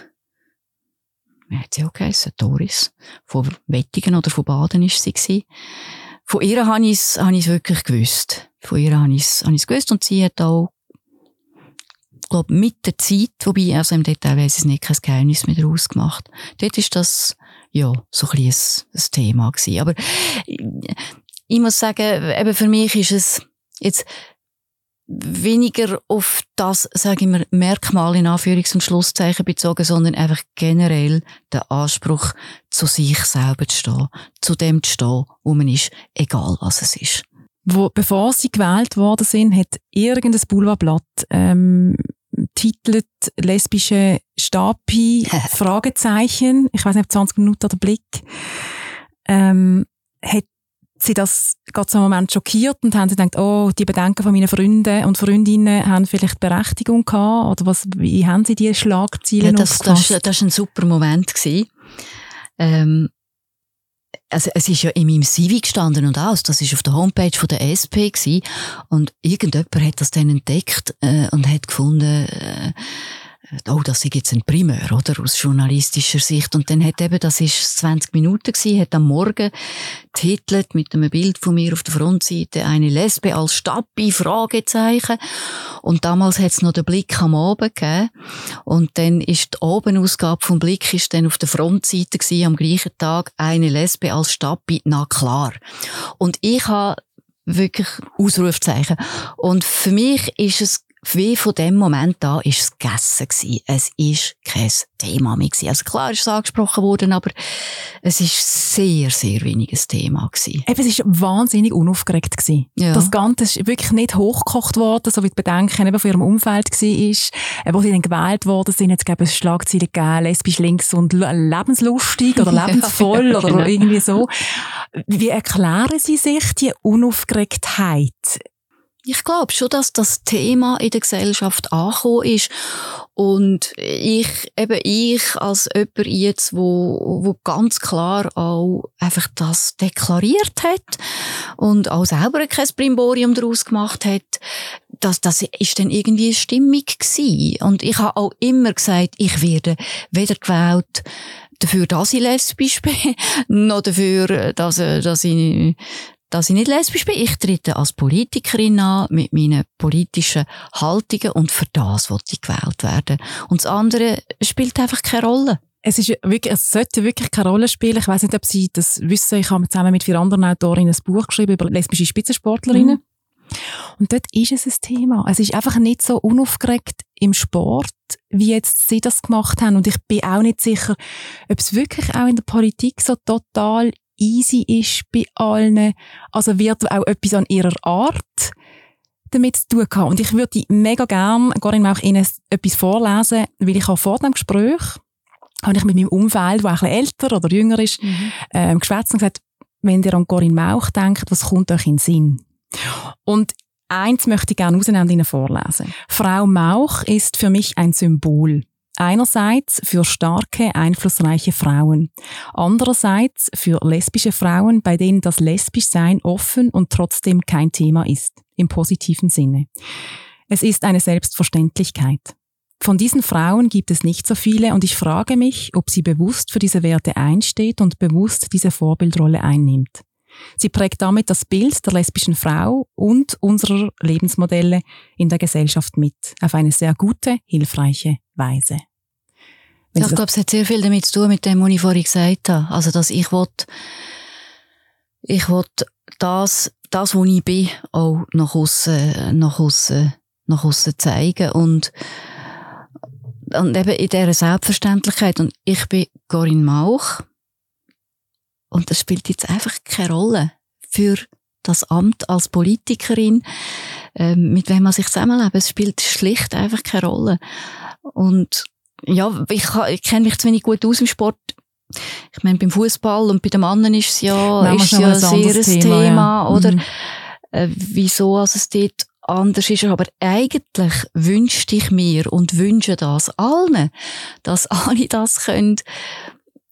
[SPEAKER 2] wie hat sie auch geheißen? Doris. Von Wettigen oder von Baden war sie. Von ihr habe ich es wirklich gewusst. Von ihr habe ich es gewusst und sie hat auch glaube mit der Zeit, wobei, also im Detail weiss ich es nicht, kein Geheimnis mehr daraus gemacht. Dort ist das, ja, so ein bisschen ein, Thema gewesen. Aber ich muss sagen, eben für mich ist es jetzt weniger auf das, sage ich mal, Merkmal in Anführungs- und Schlusszeichen bezogen, sondern einfach generell der Anspruch, zu sich selber zu stehen, zu dem zu stehen, wo man ist, egal was es ist.
[SPEAKER 1] Wo, bevor Sie gewählt worden sind, hat irgendein Boulevardblatt ähm, titelt lesbische Stapi, Fragezeichen, ich weiß nicht, 20 Minuten oder Blick, ähm, hat sie das gerade so einen Moment schockiert und haben sie gedacht, oh, die Bedenken von meinen Freunden und Freundinnen haben vielleicht Berechtigung gehabt? Oder was, wie haben sie diese Schlagzeilen
[SPEAKER 2] ja, das, das, das, das war ein super Moment gewesen. Ähm, also es ist ja in meinem CV gestanden und aus, das ist auf der Homepage von der SP gewesen. und irgendjemand hat das dann entdeckt äh, und hat gefunden, äh, oh, das ist jetzt ein Primär, oder? Aus journalistischer Sicht. Und dann hat eben, das ist 20 Minuten gewesen, hat am Morgen titelt mit einem Bild von mir auf der Frontseite eine Lesbe als Stappi, Fragezeichen. Und damals hat es noch den Blick am Abend gegeben. Und dann ist die Obenausgabe vom Blick ist dann auf der Frontseite gewesen, am gleichen Tag eine Lesbe als Stappi, na klar. Und ich habe wirklich Ausrufzeichen. Und für mich ist es wie von dem Moment an ist es gegessen gewesen. Es ist kein Thema mehr gewesen. Also klar ist es angesprochen worden, aber es ist sehr, sehr wenig ein Thema gewesen.
[SPEAKER 1] Eben, es ist wahnsinnig unaufgeregt gewesen. Ja. Das Ganze ist wirklich nicht hochgekocht worden, so wie die Bedenken eben von ihrem Umfeld war. Äh, wo sie dann gewählt worden sind, jetzt gab es Schlagzeilen gegeben, lesbisch links und lebenslustig oder lebensvoll ja, oder genau. irgendwie so. Wie erklären Sie sich die Unaufgeregtheit?
[SPEAKER 2] Ich glaube schon, dass das Thema in der Gesellschaft angekommen ist. Und ich, eben ich als jemand jetzt, wo, wo ganz klar auch einfach das deklariert hat und auch selber kein Brimborium daraus gemacht hat, das, das ist dann irgendwie eine Stimmung gewesen. Und ich habe auch immer gesagt, ich werde weder gewählt, dafür, dass ich lesbisch bin, noch dafür, dass, dass ich dass ich nicht lesbisch bin. Ich trete als Politikerin an mit meinen politischen Haltungen und für das wollte ich gewählt werden. Und das andere spielt einfach keine Rolle.
[SPEAKER 1] Es, ist wirklich, es sollte wirklich keine Rolle spielen. Ich weiß nicht, ob Sie das wissen. Ich habe zusammen mit vier anderen Autorinnen ein Buch geschrieben über lesbische Spitzensportlerinnen. Mhm. Und dort ist es ein Thema. Es ist einfach nicht so unaufgeregt im Sport, wie jetzt sie das gemacht haben. Und ich bin auch nicht sicher, ob es wirklich auch in der Politik so total easy ist bei allen. Also wird auch etwas an ihrer Art damit zu tun haben. Und ich würde mega gerne, Corinne, auch Ihnen etwas vorlesen, weil ich auch vor dem Gespräch habe ich mit meinem Umfeld, der ein bisschen älter oder jünger ist, mhm. ähm, geschwätzt und gesagt, wenn ihr an Corinne Mauch denkt, was kommt euch in den Sinn? Und eins möchte ich gerne rausnehmen und Ihnen vorlesen. Frau Mauch ist für mich ein Symbol. Einerseits für starke, einflussreiche Frauen. Andererseits für lesbische Frauen, bei denen das Lesbischsein offen und trotzdem kein Thema ist. Im positiven Sinne. Es ist eine Selbstverständlichkeit. Von diesen Frauen gibt es nicht so viele und ich frage mich, ob sie bewusst für diese Werte einsteht und bewusst diese Vorbildrolle einnimmt. Sie prägt damit das Bild der lesbischen Frau und unserer Lebensmodelle in der Gesellschaft mit, auf eine sehr gute, hilfreiche Weise.
[SPEAKER 2] Ja, ich glaube, es hat sehr viel damit zu tun, mit dem, was ich vorhin gesagt habe. Also, dass ich will, ich will das, das, wo ich bin, auch nach aussen, nach aussen, nach aussen zeigen. Und, und eben in dieser Selbstverständlichkeit. Und ich bin Corinne Mauch. Und das spielt jetzt einfach keine Rolle für das Amt als Politikerin, ähm, mit wem man sich zusammenlebt. Es spielt schlicht einfach keine Rolle. Und ja, ich, ich kenne mich zu wenig gut aus im Sport. Ich meine, beim Fußball und bei den Männern ist es ja, ist ja ein sehr ein Thema, Thema ja. oder? Mhm. Äh, wieso also es dort anders ist. Aber eigentlich wünschte ich mir und wünsche das allen, dass alle das können,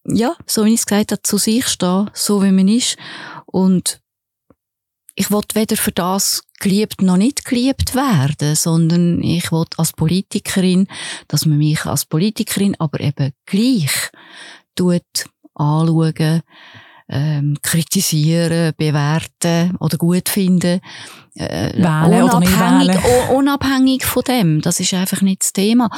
[SPEAKER 2] ja, so wie ich es gesagt habe, zu sich stehen, so wie man ist. Und ich will weder für das geliebt noch nicht geliebt werden, sondern ich will als Politikerin, dass man mich als Politikerin aber eben gleich tut, anschauen, ähm, kritisieren, bewerten oder gut finden.
[SPEAKER 1] Äh, wählen oder nicht wählen.
[SPEAKER 2] Unabhängig von dem. Das ist einfach nicht das Thema.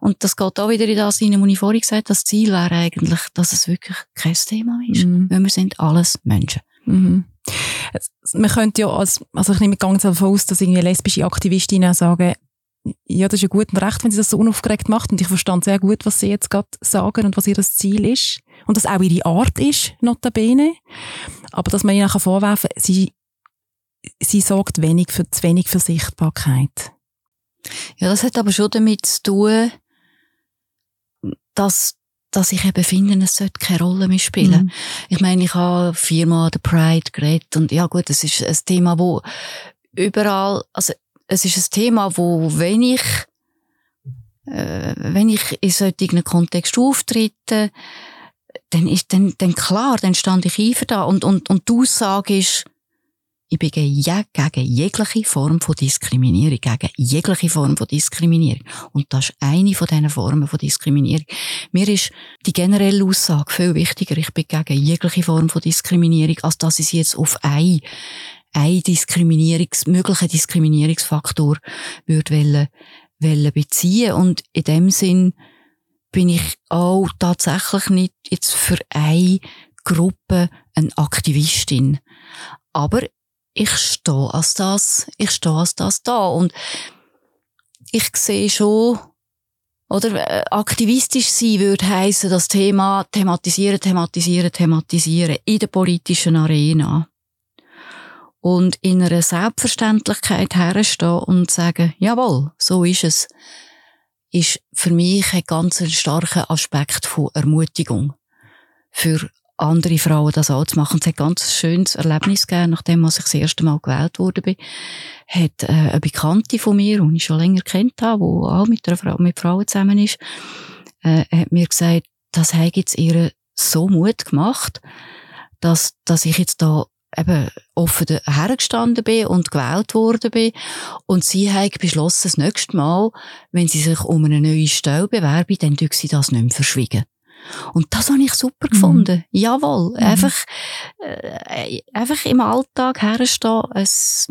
[SPEAKER 2] Und das geht auch wieder in das hinein, was ich vorhin gesagt habe. Das Ziel wäre eigentlich, dass es wirklich kein Thema ist. Mhm. Weil wir sind alles Menschen.
[SPEAKER 1] Mhm. Man könnte ja, als, also ich nehme ganz davon aus, dass irgendwie lesbische Aktivistinnen sagen, ja, das ist ja gut und recht, wenn sie das so unaufgeregt macht. Und ich verstand sehr gut, was sie jetzt gerade sagen und was ihr Ziel ist. Und dass auch ihre Art ist, notabene. Aber dass man ihnen vorwerfen kann, sie, sie sorgt wenig für, zu wenig für Sichtbarkeit.
[SPEAKER 2] Ja, das hat aber schon damit zu tun, dass, dass ich eben finde, es sollte keine Rolle mehr spielen. Mhm. Ich meine, ich habe viermal den Pride geredet und ja gut, es ist ein Thema, wo überall, also es ist ein Thema, wo wenn ich äh, wenn ich in solchen Kontext auftrete, dann ist dann, dann klar, dann stand ich ein für da und, und, und die Aussage ist, ich bin gegen jegliche Form von Diskriminierung, gegen jegliche Form von Diskriminierung. Und das ist eine von diesen Formen von Diskriminierung. Mir ist die generelle Aussage viel wichtiger. Ich bin gegen jegliche Form von Diskriminierung, als dass ich sie jetzt auf ein, ein Diskriminierungs, möglichen Diskriminierungsfaktor würde wollen, wollen beziehen. Und in dem Sinn bin ich auch tatsächlich nicht jetzt für eine Gruppe eine Aktivistin. Aber ich stehe als das, ich stehe als das da. Und ich sehe schon, oder äh, aktivistisch sein würde heißen, das Thema thematisieren, thematisieren, thematisieren in der politischen Arena. Und in einer Selbstverständlichkeit herstehen und sagen, jawohl, so ist es, ist für mich ein ganz starker Aspekt von Ermutigung. Für andere Frauen das auch zu machen. es hat ein ganz schönes Erlebnis gegeben, nachdem ich das erste Mal gewählt wurde, bin, hat äh, eine Bekannte von mir, die ich schon länger kennt habe, die auch mit, einer Frau, mit Frauen zusammen ist, äh, hat mir gesagt, das hat jetzt ihr so Mut gemacht, dass, dass ich jetzt da eben offen hergestanden bin und gewählt worden bin. Und sie hat beschlossen, das nächste Mal, wenn sie sich um eine neue Stelle bewerben, dann tue sie das nicht mehr verschwiegen. Und das habe ich super gefunden. Mhm. Jawohl. Mhm. Einfach, äh, einfach im Alltag herstehen. Es,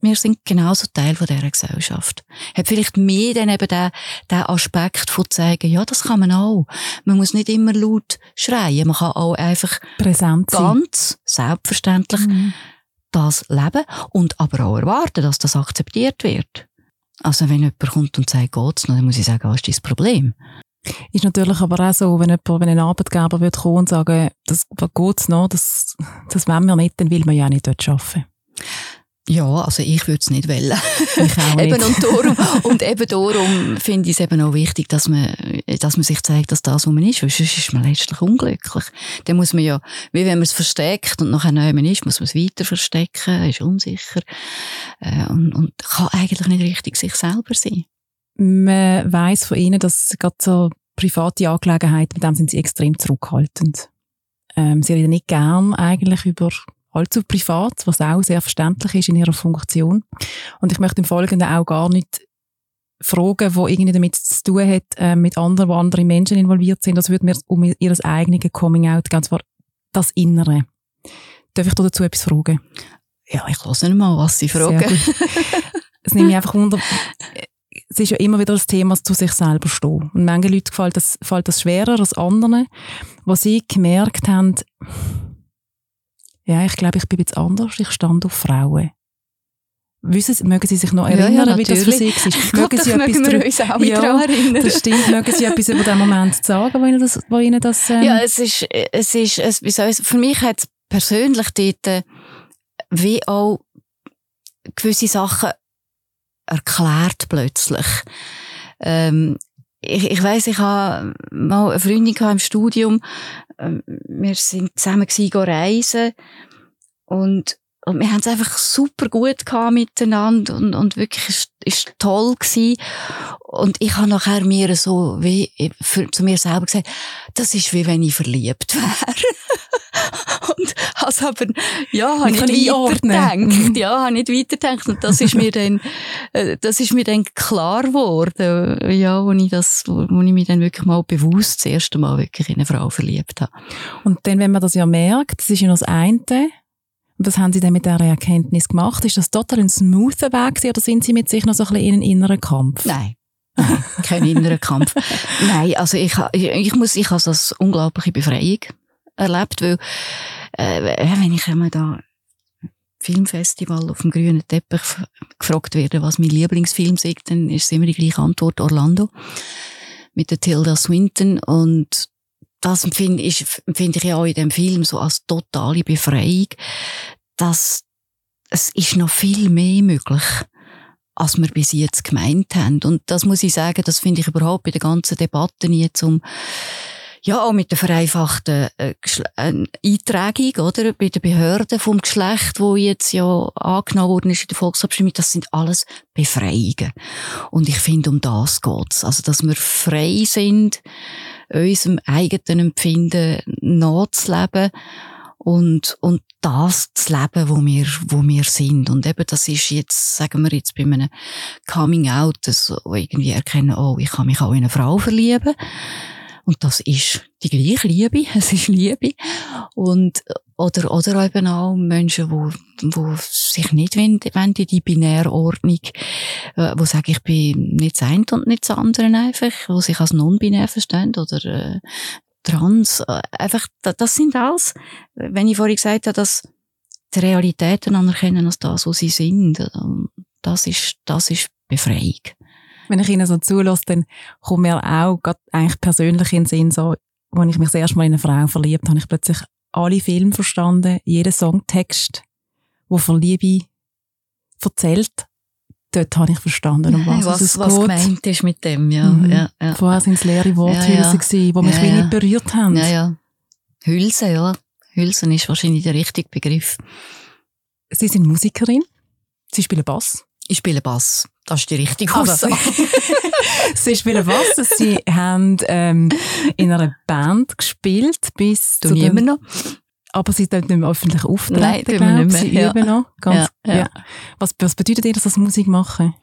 [SPEAKER 2] wir sind genauso Teil von dieser Gesellschaft. Hat vielleicht mehr dann eben den, den Aspekt von zeigen, ja, das kann man auch. Man muss nicht immer laut schreien. Man kann auch einfach
[SPEAKER 1] Präsent
[SPEAKER 2] ganz selbstverständlich mhm. das leben und aber auch erwarten, dass das akzeptiert wird. Also wenn jemand kommt und sagt, geht's noch, dann muss ich sagen, was ist dein Problem?
[SPEAKER 1] Ist natürlich aber auch so, wenn, jemand, wenn ein Arbeitgeber wird kommen und sagen, das geht's noch, das, das wollen wir nicht, dann will man ja auch nicht dort arbeiten.
[SPEAKER 2] Ja, also ich würde es nicht wollen.
[SPEAKER 1] Ich auch nicht.
[SPEAKER 2] eben und, darum, und eben darum finde ich es eben auch wichtig, dass man, dass man sich zeigt, dass das, wo man ist, weil sonst ist man letztlich unglücklich. Dann muss man ja, wie wenn man es versteckt und nachher neu ist, muss man es weiter verstecken, ist unsicher äh, und, und kann eigentlich nicht richtig sich selber sein.
[SPEAKER 1] Man weiss von ihnen, dass gerade so private Angelegenheiten, mit dem sind sie extrem zurückhaltend. Ähm, sie reden nicht gern eigentlich über allzu privat, was auch sehr verständlich ist in ihrer Funktion. Und ich möchte im Folgenden auch gar nicht Fragen, die irgendwie damit zu tun hat, äh, mit anderen, wo andere Menschen involviert sind. Das würde mir um ihr eigenes Coming-out ganz zwar das Innere. Darf ich dazu etwas fragen?
[SPEAKER 2] Ja, ich lasse nicht mal, was Sie fragen.
[SPEAKER 1] Es nimmt mich einfach wunder, es ist ja immer wieder das Thema, zu sich selber stehen. Und manche Leute fällt das, fällt das schwerer als anderen, wo sie gemerkt haben, ja, ich glaube, ich bin jetzt anders, ich stand auf Frauen. Wissen, mögen Sie sich noch erinnern, ja, ja, wie das für Sie
[SPEAKER 2] war? mögen Sie mögen wir uns auch ja, daran erinnern.
[SPEAKER 1] Das stimmt. Mögen Sie etwas über den Moment sagen, wo Ihnen das, wo Ihnen das ähm
[SPEAKER 2] Ja, es ist, es ist, es, wie soll ich, für mich hat es persönlich dort äh, wie auch gewisse Sachen erklärt plötzlich. Ähm, ich, ich weiss, ich habe mal eine Freundin im Studium. Ähm, wir sind zusammen reisen. Und, und wir haben es einfach super gut gehabt miteinander und, und wirklich, es ist toll gewesen. Und ich habe nachher mir so wie, für, zu mir selber gesagt, das ist wie wenn ich verliebt wäre. und has aber, ja, habe nicht weitergedacht. Ja, habe nicht weitergedacht. Und das ist mir dann, äh, das ist mir dann klar geworden, ja, wo ich das, wo, wo ich mich dann wirklich mal bewusst das erste Mal wirklich in eine Frau verliebt habe.
[SPEAKER 1] Und dann, wenn man das ja merkt, das ist ja noch das eine, was haben Sie denn mit dieser Erkenntnis gemacht? Ist das total ein smoother Weg oder sind Sie mit sich noch so ein bisschen in einen inneren Kampf?
[SPEAKER 2] Nein. kein innerer Kampf. Nein, also ich, ich, ich muss, ich habe das unglaubliche Befreiung erlebt, weil äh, wenn ich einmal da Filmfestival auf dem grünen Teppich gefragt werde, was mein Lieblingsfilm ist, dann ist immer die gleiche Antwort Orlando mit der Tilda Swinton und das empfinde ich, empfinde ich auch in dem Film so als totale Befreiung, dass es ist noch viel mehr möglich als wir bis jetzt gemeint haben. Und das muss ich sagen, das finde ich überhaupt bei der ganzen Debatte jetzt um ja, auch mit der vereinfachten äh, äh, Eintragung, oder? Bei den Behörden vom Geschlecht, wo jetzt ja angenommen worden ist in der Volksabstimmung, das sind alles Befreiungen. Und ich finde, um das geht's. Also, dass wir frei sind, unserem eigenen Empfinden nachzuleben und, und das zu leben, wo wir, wo wir sind. Und eben, das ist jetzt, sagen wir jetzt bei einem Coming Out, das irgendwie erkennen, oh, ich kann mich auch in eine Frau verlieben. Und das ist die gleiche Liebe, es ist Liebe. Und, oder, oder eben auch Menschen, wo, wo sich nicht wollen in die Binärordnung, äh, wo sagen, ich bin nicht das eine und nicht das andere einfach, wo sich als non-binär verstehen oder, äh, trans, äh, einfach, das sind alles, wenn ich vorhin gesagt habe, dass die Realitäten anerkennen als das, wo sie sind, äh, das ist, das ist Befreiung.
[SPEAKER 1] Wenn ich ihnen so zulasse, dann kommt mir auch gerade eigentlich persönlich in den Sinn, so, als ich mich das erste Mal in eine Frau verliebt habe, ich plötzlich alle Filme verstanden, jeden Songtext, der von Liebe erzählt, dort habe ich verstanden, um was,
[SPEAKER 2] was
[SPEAKER 1] es
[SPEAKER 2] was
[SPEAKER 1] geht.
[SPEAKER 2] gemeint ist mit dem, ja.
[SPEAKER 1] Mhm.
[SPEAKER 2] ja, ja.
[SPEAKER 1] Vorher sind es leere Worthülsen,
[SPEAKER 2] Ja, ja.
[SPEAKER 1] gewesen, die mich
[SPEAKER 2] Ja,
[SPEAKER 1] nicht berührt haben.
[SPEAKER 2] Ja, ja. Hülse, ja. Hülsen ist wahrscheinlich der richtige Begriff.
[SPEAKER 1] Sie sind Musikerin, sie spielen Bass.
[SPEAKER 2] Ich spiele Bass. Das ist die richtige
[SPEAKER 1] Also,
[SPEAKER 2] Aussage.
[SPEAKER 1] sie spielen Bass. Sie haben ähm, in einer Band gespielt bis zu
[SPEAKER 2] ich immer noch.
[SPEAKER 1] aber sie dort nicht mehr öffentlich auftreten.
[SPEAKER 2] Nein, tun wir
[SPEAKER 1] glaub.
[SPEAKER 2] nicht mehr,
[SPEAKER 1] Sie
[SPEAKER 2] ja.
[SPEAKER 1] üben noch. Ganz,
[SPEAKER 2] Ja,
[SPEAKER 1] ja. Was, was bedeutet ihr, das Musik machen?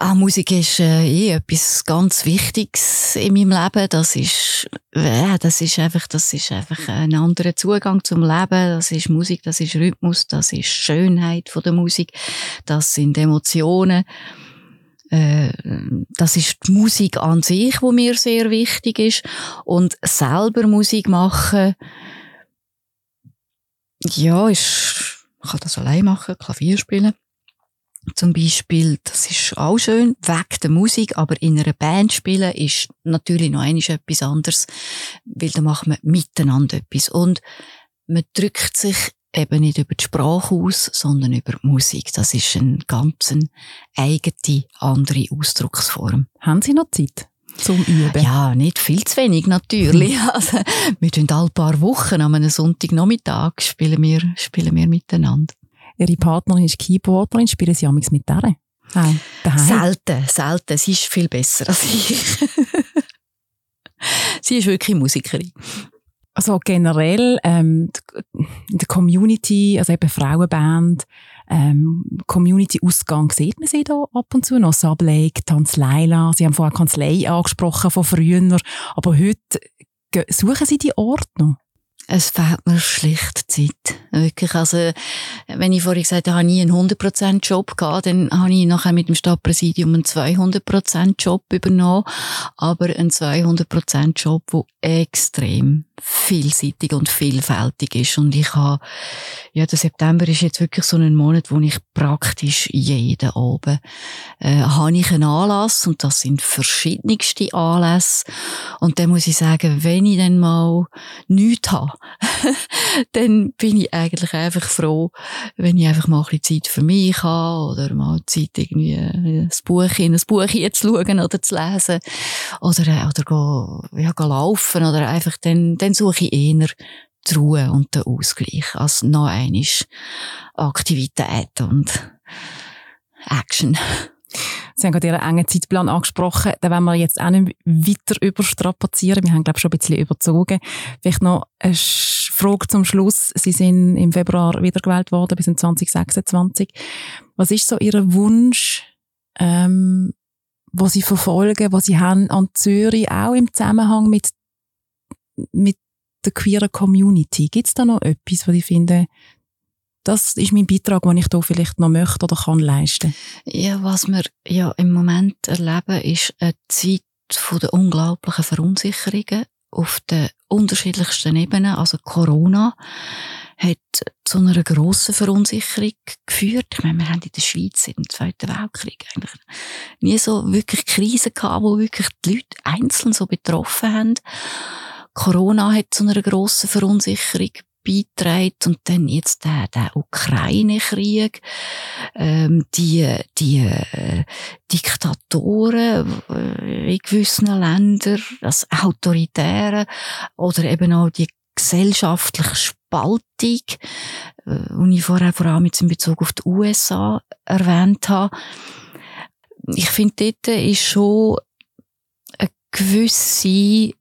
[SPEAKER 2] Ah, Musik ist äh, eh etwas ganz Wichtiges in meinem Leben. Das ist, äh, das ist einfach, das ist einfach ein anderer Zugang zum Leben. Das ist Musik, das ist Rhythmus, das ist Schönheit von der Musik, das sind Emotionen. Äh, das ist die Musik an sich, wo mir sehr wichtig ist. Und selber Musik machen, ja, ist, ich kann das allein machen, Klavier spielen. Zum Beispiel, das ist auch schön, weg der Musik, aber in einer Band spielen ist natürlich noch einmal etwas anderes, weil da macht man miteinander etwas. Und man drückt sich eben nicht über die Sprache aus, sondern über die Musik. Das ist eine ganz eigene, andere Ausdrucksform.
[SPEAKER 1] Haben Sie noch Zeit zum Üben?
[SPEAKER 2] Ja, nicht viel zu wenig natürlich. Also, wir tun alle paar Wochen an einem Sonntagnachmittag spielen wir, spielen wir miteinander.
[SPEAKER 1] Ihre Partnerin ist Keyboarderin, spielen Sie amigs mit der? Daheim?
[SPEAKER 2] Selten, selten. Sie ist viel besser als ich. Sie ist wirklich Musikerin.
[SPEAKER 1] Also generell ähm, in der Community, also eben Frauenband, ähm, Community-Ausgang sieht man sie da ab und zu noch. Sublake, Tanz Leila, Sie haben vorher Kanzlei angesprochen von früher, aber heute suchen Sie die Orte noch?
[SPEAKER 2] Es fehlt mir schlicht Zeit. Wirklich. Also, wenn ich vorhin gesagt habe, ich habe nie einen 100% Job gehabt, dann habe ich nachher mit dem Stadtpräsidium einen 200% Job übernommen. Aber einen 200% Job, der extrem vielseitig und vielfältig ist. Und ich habe, ja, der September ist jetzt wirklich so ein Monat, wo ich praktisch jeden Abend, äh, habe ich einen Anlass. Und das sind verschiedenste Anlässe. Und dann muss ich sagen, wenn ich dann mal nichts habe, dann bin ich eigentlich einfach froh, wenn ich einfach mal ein bisschen Zeit für mich habe oder mal Zeit irgendwie äh, ein Buch in ein Buch zu schauen oder zu lesen oder, äh, oder go, ja, go laufen oder einfach dann, dann suche ich eher die Ruhe und den Ausgleich als noch einmal Aktivität und Action.
[SPEAKER 1] Sie haben gerade Ihren engen Zeitplan angesprochen. Da wollen wir jetzt auch nicht weiter überstrapazieren. Wir haben, glaube ich, schon ein bisschen überzogen. Vielleicht noch eine Frage zum Schluss. Sie sind im Februar wiedergewählt worden bis in 2026. Was ist so Ihr Wunsch, ähm, was Sie verfolgen, was Sie haben an Zürich, auch im Zusammenhang mit, mit der queeren Community? Gibt es da noch etwas, was Sie finden, das ist mein Beitrag, den ich hier vielleicht noch möchte oder kann leisten?
[SPEAKER 2] Ja, was wir ja im Moment erleben, ist eine Zeit von der unglaublichen Verunsicherungen auf den unterschiedlichsten Ebenen. Also Corona hat zu einer grossen Verunsicherung geführt. Ich meine, wir haben in der Schweiz seit dem Zweiten Weltkrieg eigentlich nie so wirklich Krisen gehabt, wo wirklich die Leute einzeln so betroffen haben. Corona hat zu einer grossen Verunsicherung beiträgt und dann jetzt der, der Ukraine-Krieg, ähm, die, die äh, Diktatoren äh, in gewissen Ländern, das Autoritäre oder eben auch die gesellschaftliche Spaltung, äh, die ich vorher vor allem jetzt in Bezug auf die USA erwähnt habe. Ich finde, dort ist schon eine gewisse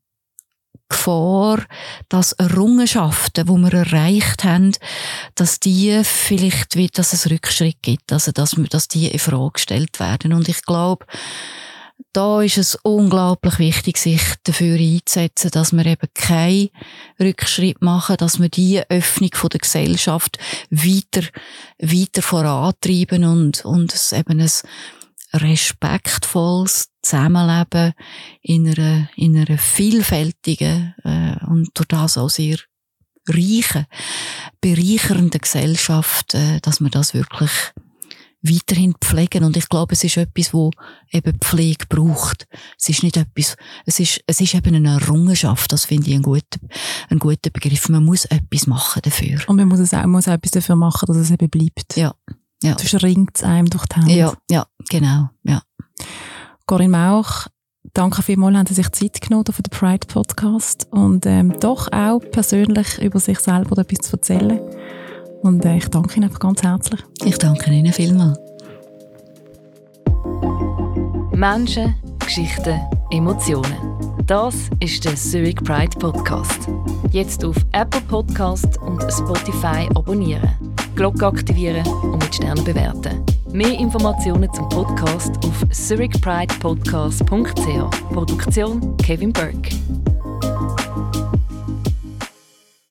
[SPEAKER 2] Gefahr, dass Errungenschaften, die wir erreicht haben, dass die vielleicht, wie, dass es Rückschritt gibt, also dass, dass die in Frage gestellt werden. Und ich glaube, da ist es unglaublich wichtig, sich dafür einzusetzen, dass wir eben keinen Rückschritt machen, dass wir die Öffnung der Gesellschaft weiter, weiter vorantreiben und, und es eben ein respektvolles Zusammenleben in einer, in einer vielfältigen äh, und durch das auch sehr reichen, bereichernden Gesellschaft, äh, dass wir das wirklich weiterhin pflegen. Und ich glaube, es ist etwas, wo eben Pflege braucht. Es ist nicht etwas, es ist, es ist eben eine Errungenschaft. Das finde ich ein guter, ein guter Begriff. Man muss etwas machen dafür.
[SPEAKER 1] Und man muss, es auch, muss auch etwas dafür machen, dass es eben bleibt.
[SPEAKER 2] Ja. Ja.
[SPEAKER 1] Sonst ringt es einem durch die Hände.
[SPEAKER 2] Ja, ja, genau, ja.
[SPEAKER 1] Corinne Mauch, danke vielmals, haben Sie sich Zeit genommen für den Pride Podcast und ähm, doch auch persönlich über sich selber etwas zu erzählen. Und äh, ich danke Ihnen einfach ganz herzlich.
[SPEAKER 2] Ich danke Ihnen vielmals.
[SPEAKER 3] Menschen, Geschichten, Emotionen. Das ist der Zurich Pride Podcast. Jetzt auf Apple Podcast und Spotify abonnieren, Glocke aktivieren und mit Sternen bewerten. Mehr Informationen zum Podcast auf zurichpridepodcast.ch. Produktion Kevin Burke.